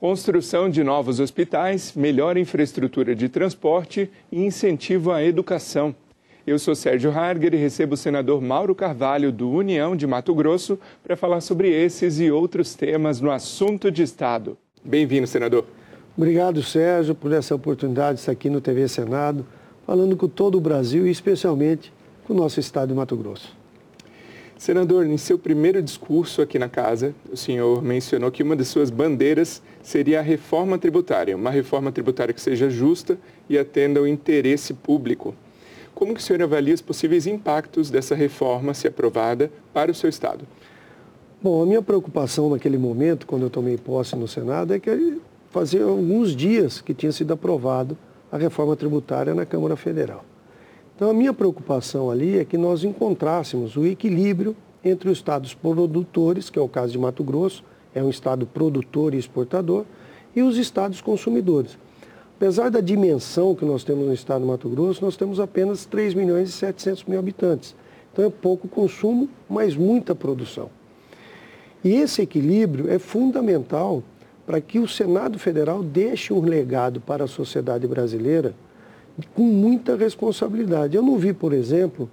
Construção de novos hospitais, melhor infraestrutura de transporte e incentivo à educação. Eu sou Sérgio Harger e recebo o senador Mauro Carvalho, do União de Mato Grosso, para falar sobre esses e outros temas no assunto de Estado. Bem-vindo, senador. Obrigado, Sérgio, por essa oportunidade de estar aqui no TV Senado, falando com todo o Brasil e especialmente com o nosso Estado de Mato Grosso. Senador, em seu primeiro discurso aqui na casa, o senhor mencionou que uma de suas bandeiras seria a reforma tributária, uma reforma tributária que seja justa e atenda ao interesse público. Como que o senhor avalia os possíveis impactos dessa reforma, se aprovada, para o seu Estado? Bom, a minha preocupação naquele momento, quando eu tomei posse no Senado, é que fazia alguns dias que tinha sido aprovado a reforma tributária na Câmara Federal. Então, a minha preocupação ali é que nós encontrássemos o equilíbrio entre os estados produtores, que é o caso de Mato Grosso, é um estado produtor e exportador, e os estados consumidores. Apesar da dimensão que nós temos no estado de Mato Grosso, nós temos apenas 3 milhões e 700 mil habitantes. Então é pouco consumo, mas muita produção. E esse equilíbrio é fundamental para que o Senado Federal deixe um legado para a sociedade brasileira com muita responsabilidade. Eu não vi, por exemplo,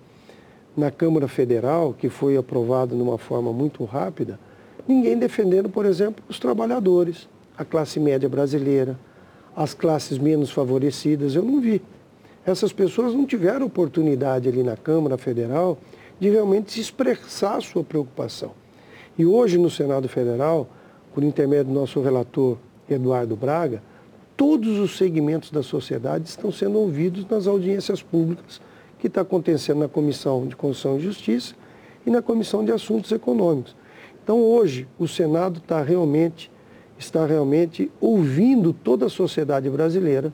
na Câmara Federal, que foi aprovado de uma forma muito rápida, ninguém defendendo, por exemplo, os trabalhadores, a classe média brasileira, as classes menos favorecidas. Eu não vi. Essas pessoas não tiveram oportunidade ali na Câmara Federal de realmente se expressar a sua preocupação. E hoje no Senado Federal, por intermédio do nosso relator Eduardo Braga, todos os segmentos da sociedade estão sendo ouvidos nas audiências públicas que está acontecendo na Comissão de Constituição e Justiça e na Comissão de Assuntos Econômicos. Então hoje o Senado está realmente, está realmente ouvindo toda a sociedade brasileira,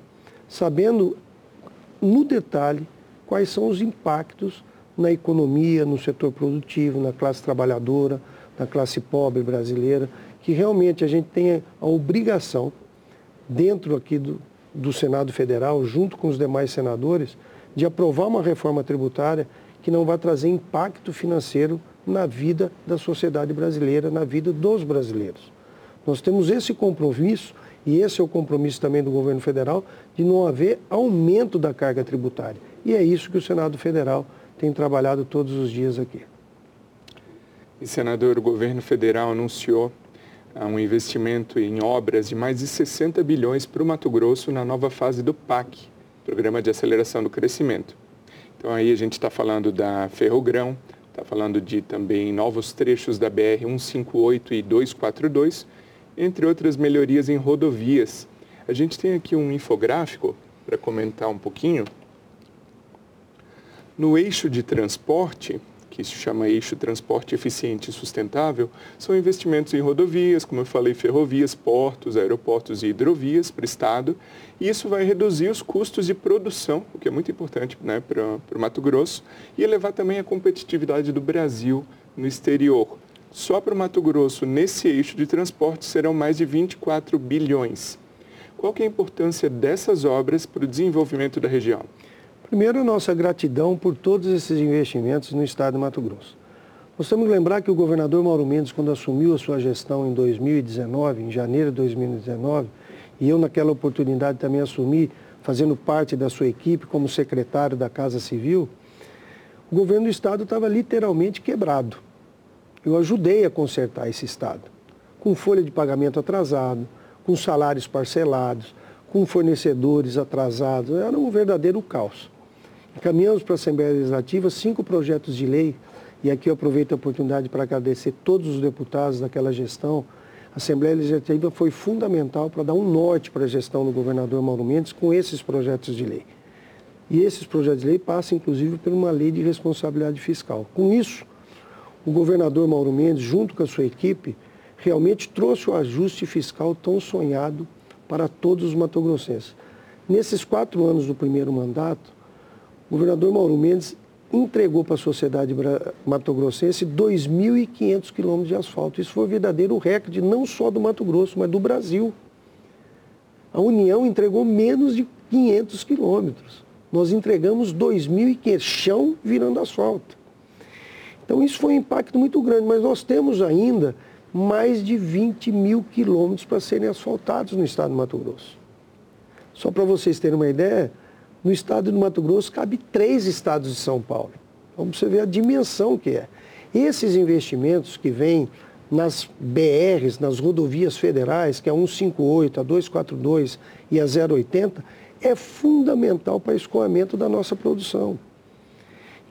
sabendo no detalhe quais são os impactos na economia, no setor produtivo, na classe trabalhadora, na classe pobre brasileira, que realmente a gente tem a obrigação dentro aqui do, do Senado Federal, junto com os demais senadores, de aprovar uma reforma tributária que não vai trazer impacto financeiro na vida da sociedade brasileira, na vida dos brasileiros. Nós temos esse compromisso, e esse é o compromisso também do governo federal, de não haver aumento da carga tributária. E é isso que o Senado Federal tem trabalhado todos os dias aqui. E, senador, o governo federal anunciou um investimento em obras de mais de 60 bilhões para o Mato Grosso na nova fase do PAC, Programa de Aceleração do Crescimento. Então aí a gente está falando da Ferrogrão, está falando de também novos trechos da BR 158 e 242, entre outras melhorias em rodovias. A gente tem aqui um infográfico para comentar um pouquinho. No eixo de transporte, que se chama Eixo Transporte Eficiente e Sustentável, são investimentos em rodovias, como eu falei, ferrovias, portos, aeroportos e hidrovias para o Estado. E isso vai reduzir os custos de produção, o que é muito importante né, para o Mato Grosso, e elevar também a competitividade do Brasil no exterior. Só para o Mato Grosso, nesse eixo de transporte, serão mais de 24 bilhões. Qual é a importância dessas obras para o desenvolvimento da região? Primeiro, nossa gratidão por todos esses investimentos no estado de Mato Grosso. Nós temos que lembrar que o governador Mauro Mendes, quando assumiu a sua gestão em 2019, em janeiro de 2019, e eu naquela oportunidade também assumi, fazendo parte da sua equipe como secretário da Casa Civil, o governo do estado estava literalmente quebrado. Eu ajudei a consertar esse estado, com folha de pagamento atrasado, com salários parcelados, com fornecedores atrasados, era um verdadeiro caos. Encaminhamos para a Assembleia Legislativa cinco projetos de lei, e aqui eu aproveito a oportunidade para agradecer todos os deputados daquela gestão. A Assembleia Legislativa foi fundamental para dar um norte para a gestão do governador Mauro Mendes com esses projetos de lei. E esses projetos de lei passam, inclusive, por uma lei de responsabilidade fiscal. Com isso, o governador Mauro Mendes, junto com a sua equipe, realmente trouxe o ajuste fiscal tão sonhado para todos os matogrossenses. Nesses quatro anos do primeiro mandato, o governador Mauro Mendes entregou para a sociedade matogrossense 2.500 quilômetros de asfalto. Isso foi um verdadeiro recorde, não só do Mato Grosso, mas do Brasil. A União entregou menos de 500 quilômetros. Nós entregamos 2.500, chão virando asfalto. Então isso foi um impacto muito grande, mas nós temos ainda mais de 20 mil quilômetros para serem asfaltados no estado do Mato Grosso. Só para vocês terem uma ideia, no estado do Mato Grosso cabe três estados de São Paulo. Então você vê a dimensão que é. Esses investimentos que vêm nas BRs, nas rodovias federais, que é a 158, a 242 e a 080, é fundamental para o escoamento da nossa produção.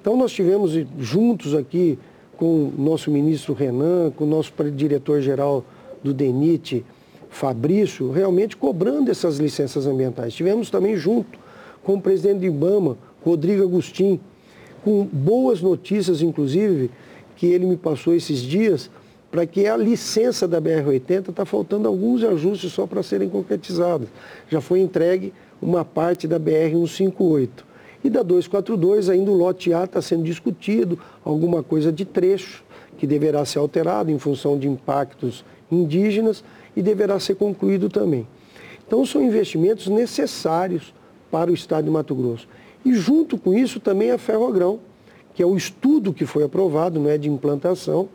Então nós tivemos juntos aqui com o nosso ministro Renan, com o nosso diretor-geral do DENIT, Fabrício, realmente cobrando essas licenças ambientais. Tivemos também junto com o presidente do IBAMA, Rodrigo Agostinho, com boas notícias, inclusive, que ele me passou esses dias, para que a licença da BR-80 está faltando alguns ajustes só para serem concretizados. Já foi entregue uma parte da BR-158. E da 242, ainda o lote A está sendo discutido, alguma coisa de trecho, que deverá ser alterado em função de impactos indígenas e deverá ser concluído também. Então, são investimentos necessários para o estado de Mato Grosso. E junto com isso também a Ferrogrão, que é o estudo que foi aprovado, não é de implantação,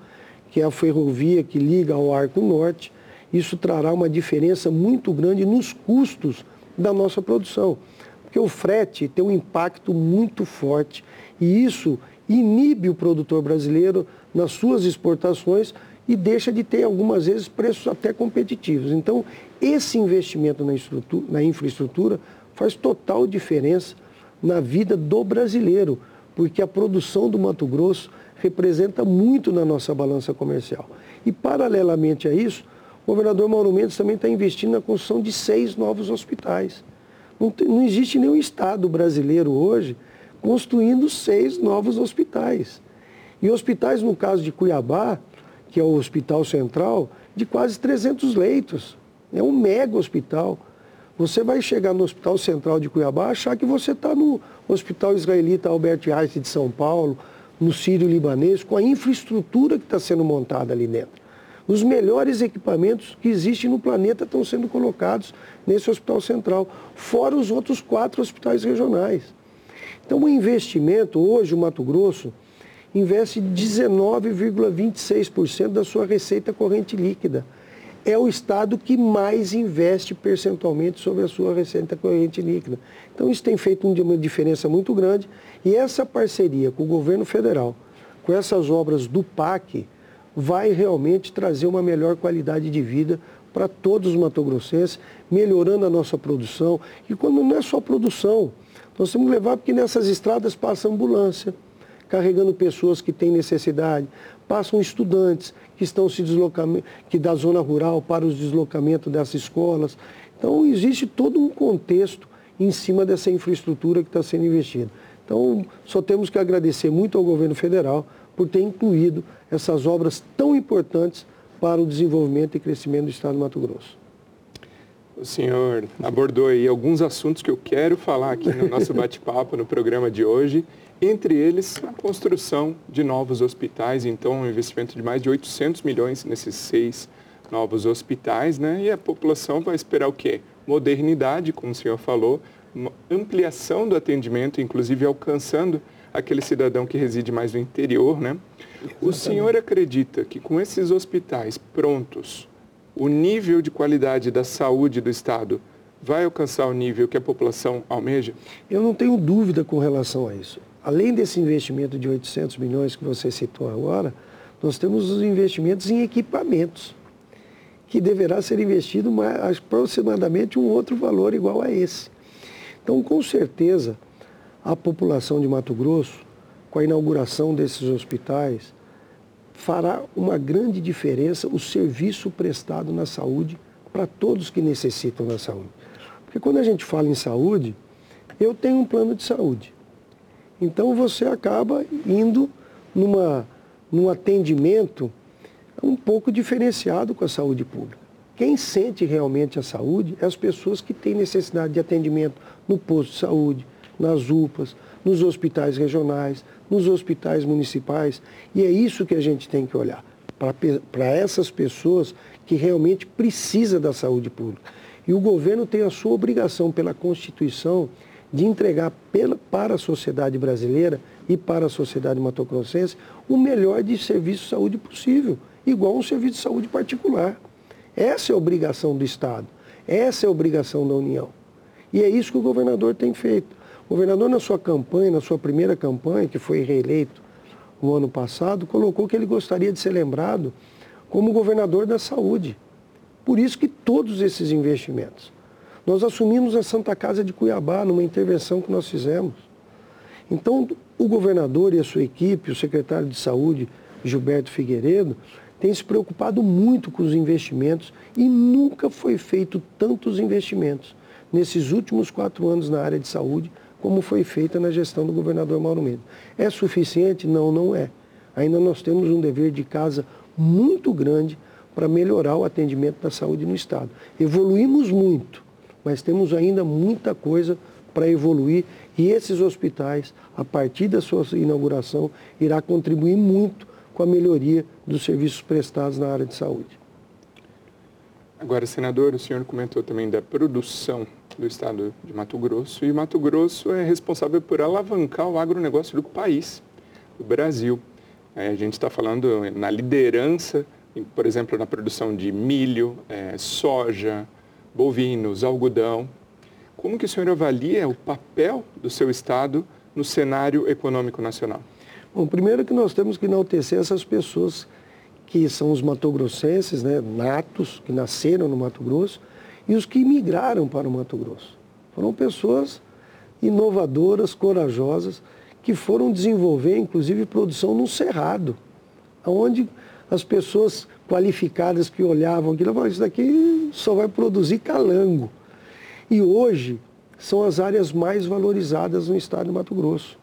que é a ferrovia que liga ao Arco Norte. Isso trará uma diferença muito grande nos custos da nossa produção. Porque o frete tem um impacto muito forte e isso inibe o produtor brasileiro nas suas exportações e deixa de ter algumas vezes preços até competitivos. Então, esse investimento na, na infraestrutura faz total diferença na vida do brasileiro, porque a produção do Mato Grosso representa muito na nossa balança comercial. E, paralelamente a isso, o governador Mauro Mendes também está investindo na construção de seis novos hospitais. Não, tem, não existe nenhum Estado brasileiro hoje construindo seis novos hospitais. E hospitais, no caso de Cuiabá, que é o Hospital Central, de quase 300 leitos. É um mega hospital. Você vai chegar no Hospital Central de Cuiabá achar que você está no Hospital Israelita Albert Einstein de São Paulo, no Sírio-Libanês, com a infraestrutura que está sendo montada ali dentro. Os melhores equipamentos que existem no planeta estão sendo colocados nesse Hospital Central, fora os outros quatro hospitais regionais. Então, o investimento, hoje o Mato Grosso investe 19,26% da sua receita corrente líquida. É o estado que mais investe percentualmente sobre a sua receita corrente líquida. Então, isso tem feito uma diferença muito grande. E essa parceria com o governo federal, com essas obras do PAC, vai realmente trazer uma melhor qualidade de vida para todos os matogrossenses, melhorando a nossa produção. E quando não é só produção, nós temos que levar porque nessas estradas passa ambulância, carregando pessoas que têm necessidade, passam estudantes que estão se deslocando, que da zona rural para os deslocamentos dessas escolas. Então existe todo um contexto em cima dessa infraestrutura que está sendo investida. Então só temos que agradecer muito ao governo federal por ter incluído essas obras tão importantes para o desenvolvimento e crescimento do Estado do Mato Grosso. O senhor abordou aí alguns assuntos que eu quero falar aqui no nosso bate-papo no programa de hoje, entre eles a construção de novos hospitais, então um investimento de mais de 800 milhões nesses seis novos hospitais, né? E a população vai esperar o quê? Modernidade, como o senhor falou, ampliação do atendimento, inclusive alcançando aquele cidadão que reside mais no interior, né? O senhor acredita que com esses hospitais prontos, o nível de qualidade da saúde do Estado vai alcançar o nível que a população almeja? Eu não tenho dúvida com relação a isso. Além desse investimento de 800 milhões que você citou agora, nós temos os investimentos em equipamentos, que deverá ser investido mais, aproximadamente um outro valor igual a esse. Então, com certeza, a população de Mato Grosso, com a inauguração desses hospitais, fará uma grande diferença o serviço prestado na saúde para todos que necessitam da saúde. Porque quando a gente fala em saúde, eu tenho um plano de saúde. Então você acaba indo numa, num atendimento um pouco diferenciado com a saúde pública. Quem sente realmente a saúde é as pessoas que têm necessidade de atendimento no posto de saúde, nas UPAs, nos hospitais regionais, nos hospitais municipais. E é isso que a gente tem que olhar, para essas pessoas que realmente precisam da saúde pública. E o governo tem a sua obrigação pela Constituição de entregar pela, para a sociedade brasileira e para a sociedade matogrossense o melhor de serviço de saúde possível. igual um serviço de saúde particular. Essa é a obrigação do Estado, essa é a obrigação da União. E é isso que o governador tem feito. O governador, na sua campanha, na sua primeira campanha, que foi reeleito no ano passado, colocou que ele gostaria de ser lembrado como governador da saúde. Por isso que todos esses investimentos. Nós assumimos a Santa Casa de Cuiabá numa intervenção que nós fizemos. Então, o governador e a sua equipe, o secretário de Saúde, Gilberto Figueiredo, tem se preocupado muito com os investimentos e nunca foi feito tantos investimentos nesses últimos quatro anos na área de saúde como foi feita na gestão do governador Mauro Mendes. É suficiente? Não, não é. Ainda nós temos um dever de casa muito grande para melhorar o atendimento da saúde no Estado. Evoluímos muito, mas temos ainda muita coisa para evoluir e esses hospitais, a partir da sua inauguração, irá contribuir muito com a melhoria dos serviços prestados na área de saúde. Agora, senador, o senhor comentou também da produção do estado de Mato Grosso e Mato Grosso é responsável por alavancar o agronegócio do país, do Brasil. É, a gente está falando na liderança, por exemplo, na produção de milho, é, soja, bovinos, algodão. Como que o senhor avalia o papel do seu estado no cenário econômico nacional? Bom, primeiro que nós temos que enaltecer essas pessoas que são os matogrossenses, né, natos, que nasceram no Mato Grosso, e os que migraram para o Mato Grosso. Foram pessoas inovadoras, corajosas, que foram desenvolver, inclusive, produção no Cerrado, onde as pessoas qualificadas que olhavam aquilo falavam, isso daqui só vai produzir calango. E hoje são as áreas mais valorizadas no estado de Mato Grosso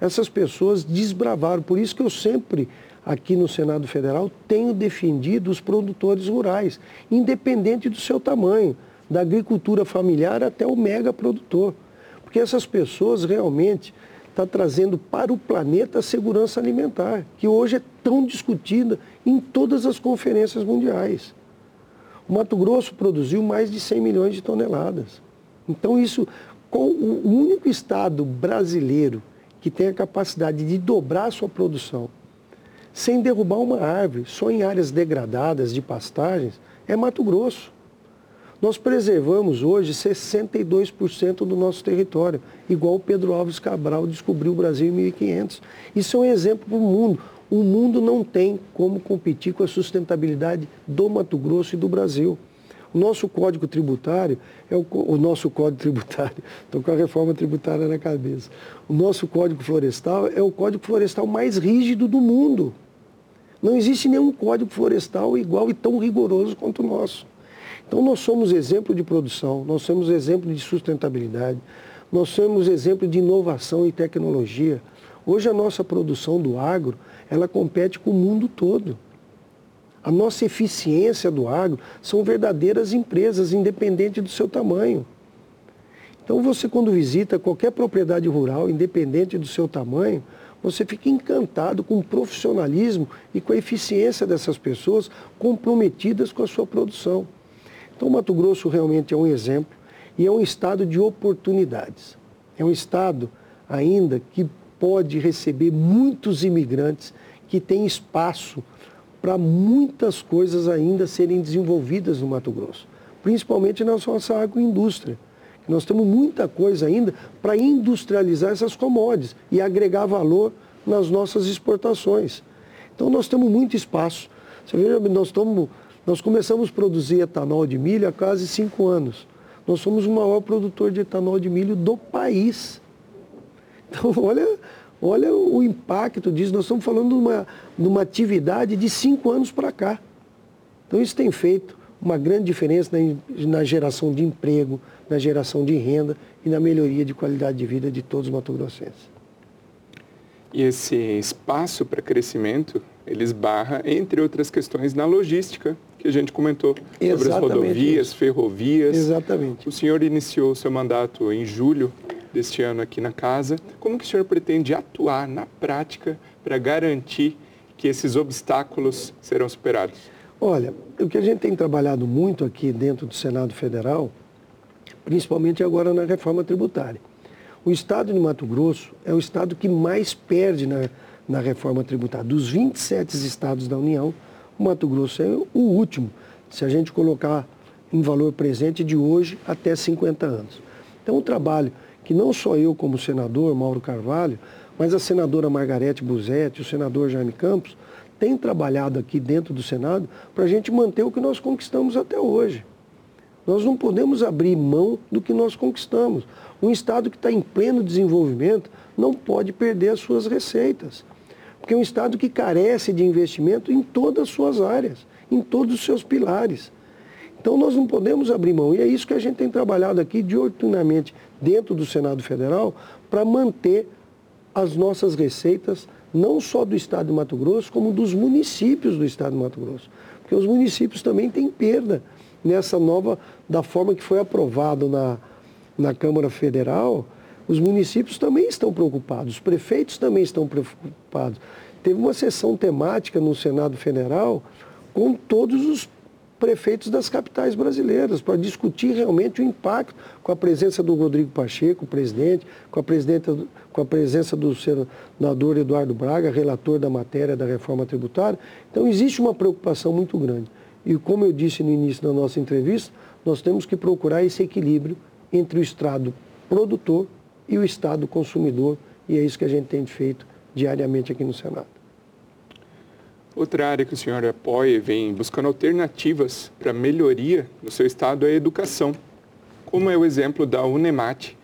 essas pessoas desbravaram. Por isso que eu sempre, aqui no Senado Federal, tenho defendido os produtores rurais, independente do seu tamanho, da agricultura familiar até o mega produtor. Porque essas pessoas realmente estão tá trazendo para o planeta a segurança alimentar, que hoje é tão discutida em todas as conferências mundiais. O Mato Grosso produziu mais de 100 milhões de toneladas. Então isso, com o único estado brasileiro que tem a capacidade de dobrar a sua produção sem derrubar uma árvore, só em áreas degradadas de pastagens, é Mato Grosso. Nós preservamos hoje 62% do nosso território, igual o Pedro Alves Cabral descobriu o Brasil em 1500. Isso é um exemplo para o mundo. O mundo não tem como competir com a sustentabilidade do Mato Grosso e do Brasil. O nosso código tributário é o, o nosso código tributário, estou com a reforma tributária na cabeça. O nosso código florestal é o código florestal mais rígido do mundo. Não existe nenhum código florestal igual e tão rigoroso quanto o nosso. Então nós somos exemplo de produção, nós somos exemplo de sustentabilidade, nós somos exemplo de inovação e tecnologia. Hoje a nossa produção do agro, ela compete com o mundo todo. A nossa eficiência do agro são verdadeiras empresas, independente do seu tamanho. Então você quando visita qualquer propriedade rural, independente do seu tamanho, você fica encantado com o profissionalismo e com a eficiência dessas pessoas comprometidas com a sua produção. Então o Mato Grosso realmente é um exemplo e é um estado de oportunidades. É um estado ainda que pode receber muitos imigrantes, que tem espaço para muitas coisas ainda serem desenvolvidas no Mato Grosso, principalmente na nossa agroindústria. Nós temos muita coisa ainda para industrializar essas commodities e agregar valor nas nossas exportações. Então nós temos muito espaço. Você veja, nós, estamos, nós começamos a produzir etanol de milho há quase cinco anos. Nós somos o maior produtor de etanol de milho do país. Então, olha, Olha o impacto disso. Nós estamos falando de uma, de uma atividade de cinco anos para cá. Então isso tem feito uma grande diferença na, na, geração de emprego, na geração de renda e na melhoria de qualidade de vida de todos os matogrossenses. E esse espaço para crescimento, ele esbarra, entre outras questões, na logística, que a gente comentou, Exatamente sobre as rodovias, isso. ferrovias. Exatamente. O senhor iniciou o seu mandato em julho deste ano aqui na casa. Como que o senhor pretende atuar na prática para garantir que esses obstáculos serão superados? Olha, o que a gente tem trabalhado muito aqui dentro do Senado Federal, principalmente agora na reforma tributária. O estado de Mato Grosso é o estado que mais perde na, na reforma tributária. Dos 27 estados da União, o Mato Grosso é o último, se a gente colocar em valor presente de hoje até 50 anos. Então, um trabalho que não só eu como senador, Mauro Carvalho, mas a senadora Margarete Buzetti, o senador Jaime Campos, tem trabalhado aqui dentro do Senado para a gente manter o que nós conquistamos até hoje. Nós não podemos abrir mão do que nós conquistamos. Um Estado que está em pleno desenvolvimento não pode perder as suas receitas. Porque é um Estado que carece de investimento em todas as suas áreas, em todos os seus pilares. Então nós não podemos abrir mão. E é isso que a gente tem trabalhado aqui dioturnamente dentro do Senado Federal para manter as nossas receitas, não só do Estado de Mato Grosso, como dos municípios do Estado de Mato Grosso. Porque os municípios também têm perda nessa nova, da forma que foi aprovado na, na Câmara Federal, os municípios também estão preocupados, os prefeitos também estão preocupados. Teve uma sessão temática no Senado Federal com todos os prefeitos das capitais brasileiras para discutir realmente o impacto com a presença do Rodrigo Pacheco, presidente, com a, com a presença do senador Eduardo Braga, relator da matéria da reforma tributária. Então existe uma preocupação muito grande. E como eu disse no início da nossa entrevista, nós temos que procurar esse equilíbrio entre o Estado produtor e o Estado consumidor, e é isso que a gente tem feito diariamente aqui no Senado. Outra área que o senhor apoia e vem buscando alternativas para melhoria no seu estado é a educação, como é o exemplo da Unemate,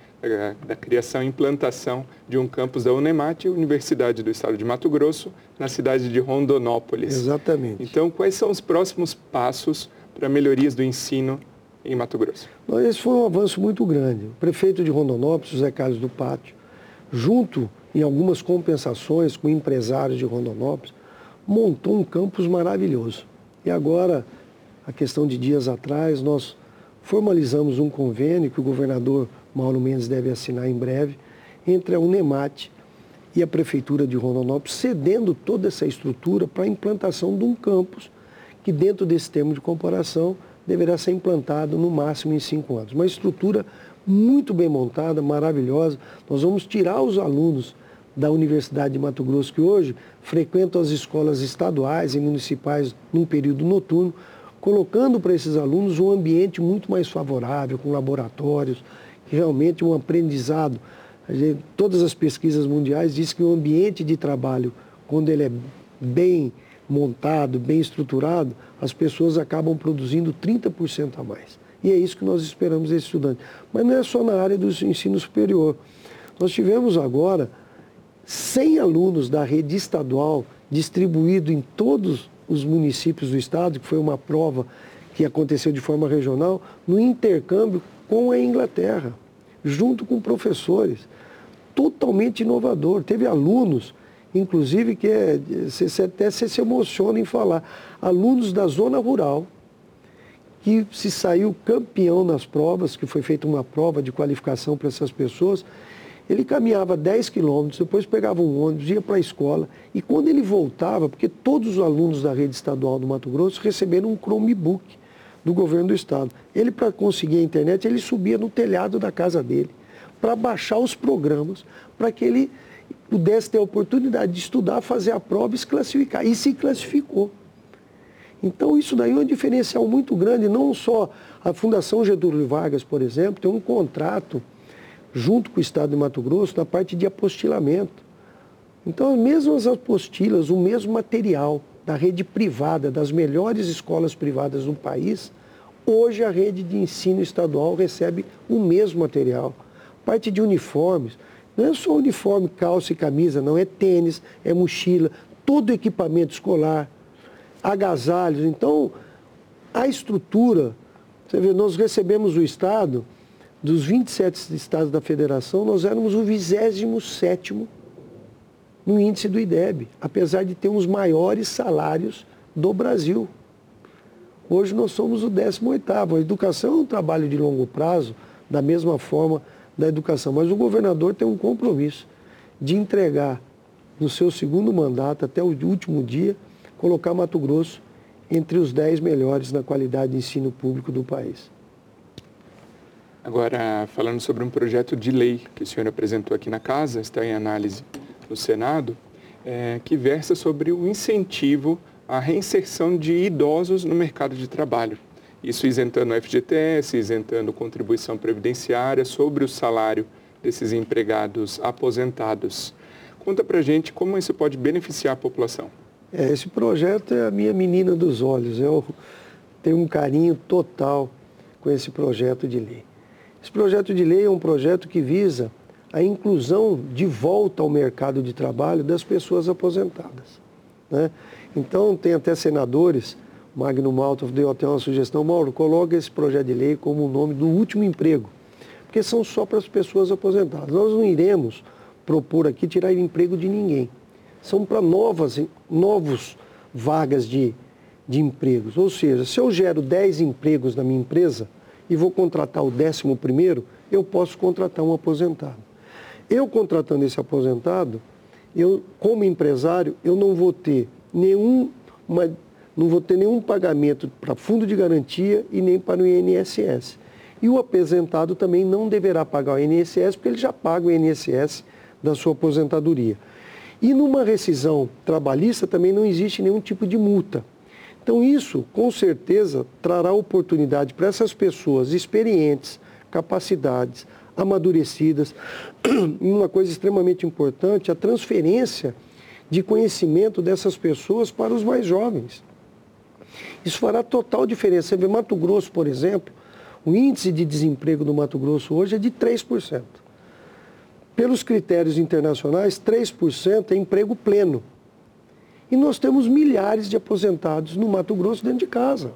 da criação e implantação de um campus da Unemate, Universidade do Estado de Mato Grosso, na cidade de Rondonópolis. Exatamente. Então, quais são os próximos passos para melhorias do ensino em Mato Grosso? Esse foi um avanço muito grande. O prefeito de Rondonópolis, José Carlos do Pátio, junto em algumas compensações com empresários de Rondonópolis, montou um campus maravilhoso. E agora, a questão de dias atrás, nós formalizamos um convênio que o governador Mauro Mendes deve assinar em breve, entre a Unemate e a Prefeitura de Rondonópolis, cedendo toda essa estrutura para a implantação de um campus que, dentro desse termo de comparação, deverá ser implantado no máximo em cinco anos. Uma estrutura muito bem montada, maravilhosa. Nós vamos tirar os alunos da Universidade de Mato Grosso, que hoje frequentam as escolas estaduais e municipais num período noturno, colocando para esses alunos um ambiente muito mais favorável, com laboratórios, realmente um aprendizado. Gente, todas as pesquisas mundiais dizem que o ambiente de trabalho, quando ele é bem montado, bem estruturado, as pessoas acabam produzindo 30% a mais. E é isso que nós esperamos desse estudante. Mas não é só na área do ensino superior. Nós tivemos agora 100 alunos da rede estadual distribuído em todos os municípios do estado, que foi uma prova que aconteceu de forma regional, no intercâmbio com a Inglaterra, junto com professores. Totalmente inovador. Teve alunos inclusive que é, você, até você se emociona em falar, alunos da zona rural, que se saiu campeão nas provas, que foi feita uma prova de qualificação para essas pessoas, ele caminhava 10 quilômetros, depois pegava um ônibus, ia para a escola, e quando ele voltava, porque todos os alunos da rede estadual do Mato Grosso receberam um Chromebook do governo do estado. Ele, para conseguir a internet, ele subia no telhado da casa dele, para baixar os programas, para que ele pudesse ter a oportunidade de estudar, fazer a prova e se classificar. E se classificou. Então isso daí é um diferencial muito grande, não só a Fundação Getúlio Vargas, por exemplo, tem um contrato junto com o Estado de Mato Grosso na parte de apostilamento. Então as mesmas apostilas, o mesmo material da rede privada, das melhores escolas privadas do país, hoje a rede de ensino estadual recebe o mesmo material. Parte de uniformes, não é só uniforme, calça e camisa, não. É tênis, é mochila, todo equipamento escolar, agasalhos. Então, a estrutura, você vê, nós recebemos o Estado, dos 27 estados da federação, nós éramos o 27 no índice do IDEB, apesar de ter os maiores salários do Brasil. Hoje nós somos o 18º. A educação é um trabalho de longo prazo, da mesma forma da educação. Mas o governador tem um compromisso de entregar no seu segundo mandato, até o último dia, colocar Mato Grosso entre os 10 melhores na qualidade de ensino público do país. Agora, falando sobre um projeto de lei que o senhor apresentou aqui na casa, está em análise no Senado, é, que versa sobre o incentivo a reinserção de idosos no mercado de trabalho. Isso isentando o FGTS, isentando contribuição previdenciária sobre o salário desses empregados aposentados. Conta para gente como isso pode beneficiar a população. É, esse projeto é a minha menina dos olhos. Eu tenho um carinho total com esse projeto de lei. Esse projeto de lei é um projeto que visa a inclusão de volta ao mercado de trabalho das pessoas aposentadas. Né? Então, tem até senadores, Magno Malta deu até uma sugestão, Mauro, coloca esse projeto de lei como o nome do último emprego, porque são só para as pessoas aposentadas. Nós não iremos propor aqui tirar emprego de ninguém. São para novas, novos vagas de, de empregos. Ou seja, se eu gero 10 empregos na minha empresa e vou contratar o décimo primeiro, eu posso contratar um aposentado. Eu contratando esse aposentado, eu, como empresário, eu não vou ter nenhum, não vou ter nenhum pagamento para fundo de garantia e nem para o INSS. E o aposentado também não deverá pagar o INSS, porque ele já paga o INSS da sua aposentadoria. E numa rescisão trabalhista também não existe nenhum tipo de multa. Então isso, com certeza, trará oportunidade para essas pessoas experientes, capacidades, amadurecidas. E uma coisa extremamente importante, a transferência de conhecimento dessas pessoas para os mais jovens. Isso fará total diferença. Você vê Mato Grosso, por exemplo, o índice de desemprego do Mato Grosso hoje é de 3%. Pelos critérios internacionais, 3% é emprego pleno. E nós temos milhares de aposentados no Mato Grosso dentro de casa.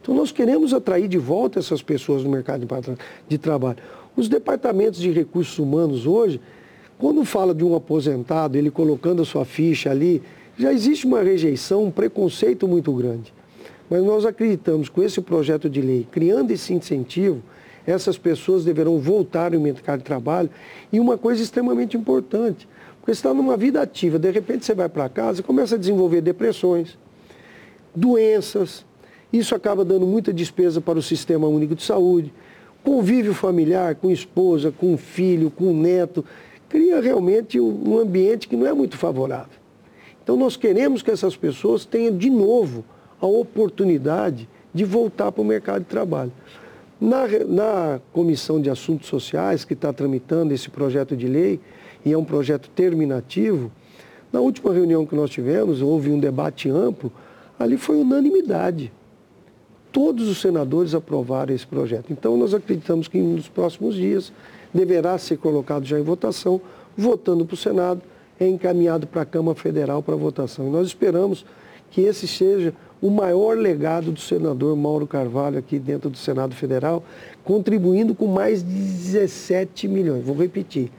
Então nós queremos atrair de volta essas pessoas no mercado de trabalho. Os departamentos de recursos humanos hoje, quando fala de um aposentado, ele colocando a sua ficha ali, já existe uma rejeição, um preconceito muito grande. Mas nós acreditamos que com esse projeto de lei, criando esse incentivo, essas pessoas deverão voltar ao mercado de trabalho. E uma coisa extremamente importante, porque você está numa vida ativa, de repente você vai para casa e começa a desenvolver depressões, doenças, isso acaba dando muita despesa para o Sistema Único de Saúde, convívio familiar com esposa, com filho, com neto, cria realmente um ambiente que não é muito favorável. Então nós queremos que essas pessoas tenham de novo a oportunidade de voltar para o mercado de trabalho. Na, na Comissão de Assuntos Sociais, que está tramitando esse projeto de lei, e é um projeto terminativo, na última reunião que nós tivemos, houve um debate amplo, ali foi unanimidade todos os senadores aprovaram esse projeto. Então, nós acreditamos que nos próximos dias deverá ser colocado já em votação, votando para o Senado, é encaminhado para a Câmara Federal para votação. E nós esperamos que esse seja o maior legado do senador Mauro Carvalho aqui dentro do Senado Federal, contribuindo com mais de 17 milhões. Vou repetir,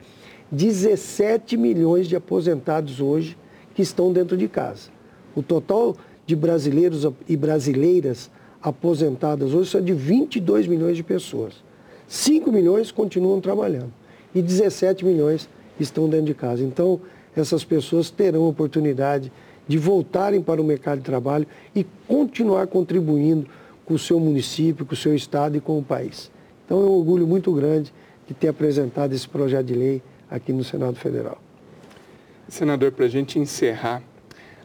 17 milhões de aposentados hoje que estão dentro de casa. O total de brasileiros e brasileiras aposentadas hoje são de 22 milhões de pessoas. 5 milhões continuam trabalhando e 17 milhões estão dentro de casa. Então, essas pessoas terão a oportunidade de voltarem para o mercado de trabalho e continuar contribuindo com o seu município, com o seu estado e com o país. Então, é um orgulho muito grande de ter apresentado esse projeto de lei aqui no Senado Federal. Senador, para a gente encerrar,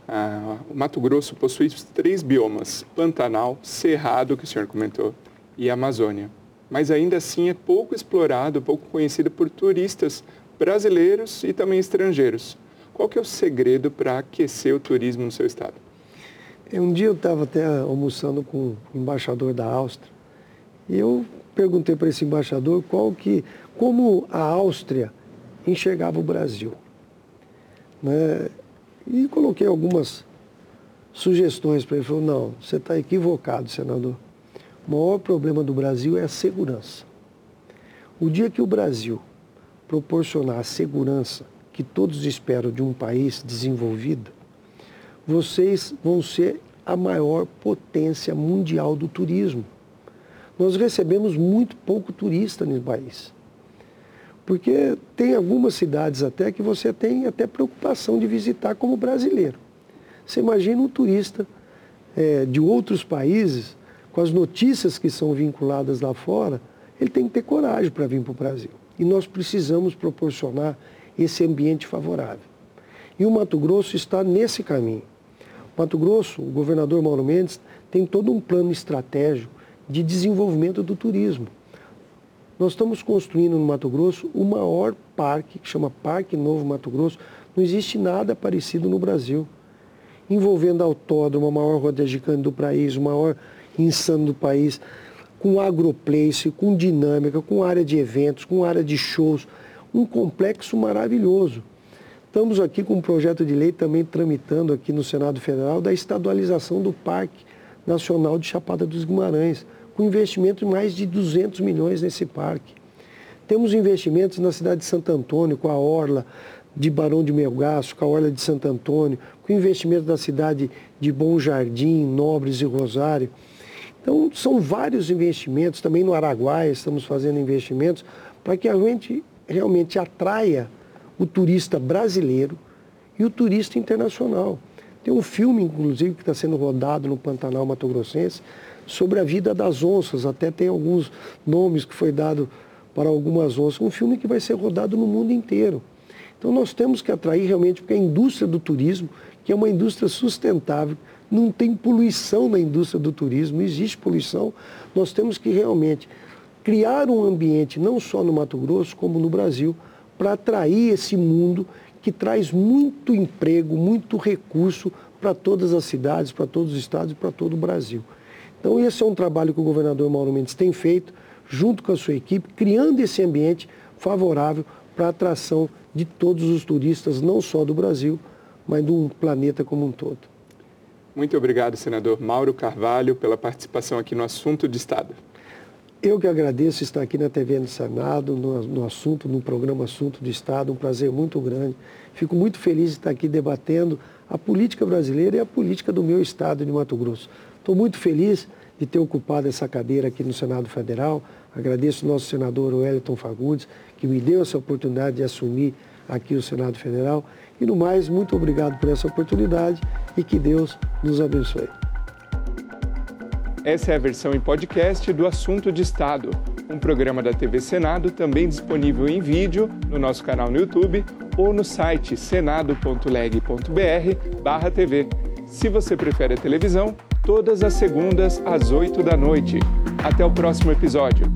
ah, o Mato Grosso possui três biomas: Pantanal, Cerrado, que o senhor comentou, e Amazônia. Mas ainda assim é pouco explorado, pouco conhecido por turistas brasileiros e também estrangeiros. Qual que é o segredo para aquecer o turismo no seu estado? É, um dia eu estava até almoçando com o embaixador da Áustria e eu perguntei para esse embaixador qual que, como a Áustria enxergava o Brasil. Né? E coloquei algumas sugestões para ele. Ele falou, não, você está equivocado, senador. O maior problema do Brasil é a segurança. O dia que o Brasil proporcionar a segurança que todos esperam de um país desenvolvido, vocês vão ser a maior potência mundial do turismo. Nós recebemos muito pouco turista nesse país. Porque tem algumas cidades até que você tem até preocupação de visitar como brasileiro. Você imagina um turista é, de outros países, com as notícias que são vinculadas lá fora, ele tem que ter coragem para vir para o Brasil. E nós precisamos proporcionar esse ambiente favorável. E o Mato Grosso está nesse caminho. O Mato Grosso, o governador Mauro Mendes tem todo um plano estratégico de desenvolvimento do turismo. Nós estamos construindo no Mato Grosso o maior parque, que chama Parque Novo Mato Grosso. Não existe nada parecido no Brasil. Envolvendo autódromo, a maior roda gigante do país, o maior insano do país, com agroplace, com dinâmica, com área de eventos, com área de shows. Um complexo maravilhoso. Estamos aqui com um projeto de lei também tramitando aqui no Senado Federal da estadualização do Parque Nacional de Chapada dos Guimarães, com investimento de mais de 200 milhões nesse parque. Temos investimentos na cidade de Santo Antônio, com a Orla de Barão de Melgaço, com a Orla de Santo Antônio, com investimento da cidade de Bom Jardim, Nobres e Rosário. Então, são vários investimentos, também no Araguaia estamos fazendo investimentos para que a gente realmente atraia o turista brasileiro e o turista internacional. Tem um filme, inclusive, que está sendo rodado no Pantanal Mato Grossense sobre a vida das onças. Até tem alguns nomes que foi dado para algumas onças. Um filme que vai ser rodado no mundo inteiro. Então nós temos que atrair realmente, porque a indústria do turismo, que é uma indústria sustentável, não tem poluição na indústria do turismo, não existe poluição. Nós temos que realmente criar um ambiente, não só no Mato Grosso, como no Brasil, para atrair esse mundo que traz muito emprego, muito recurso para todas as cidades, para todos os estados e para todo o Brasil. Então esse é um trabalho que o governador Mauro Mendes tem feito, junto com a sua equipe, criando esse ambiente favorável para a atração de todos os turistas, não só do Brasil, mas do planeta como um todo. Muito obrigado, senador Mauro Carvalho, pela participação aqui no Assunto de Estado. Eu que agradeço estar aqui na TV do Senado, no, no, assunto, no programa Assunto do Estado, um prazer muito grande. Fico muito feliz de estar aqui debatendo a política brasileira e a política do meu estado de Mato Grosso. Estou muito feliz de ter ocupado essa cadeira aqui no Senado Federal. Agradeço ao nosso senador Wellington Fagundes, que me deu essa oportunidade de assumir aqui o Senado Federal. E no mais, muito obrigado por essa oportunidade e que Deus nos abençoe. Essa é a versão em podcast do Assunto de Estado, um programa da TV Senado também disponível em vídeo no nosso canal no YouTube ou no site senado.leg.br/tv. Se você prefere a televisão, todas as segundas às 8 da noite. Até o próximo episódio.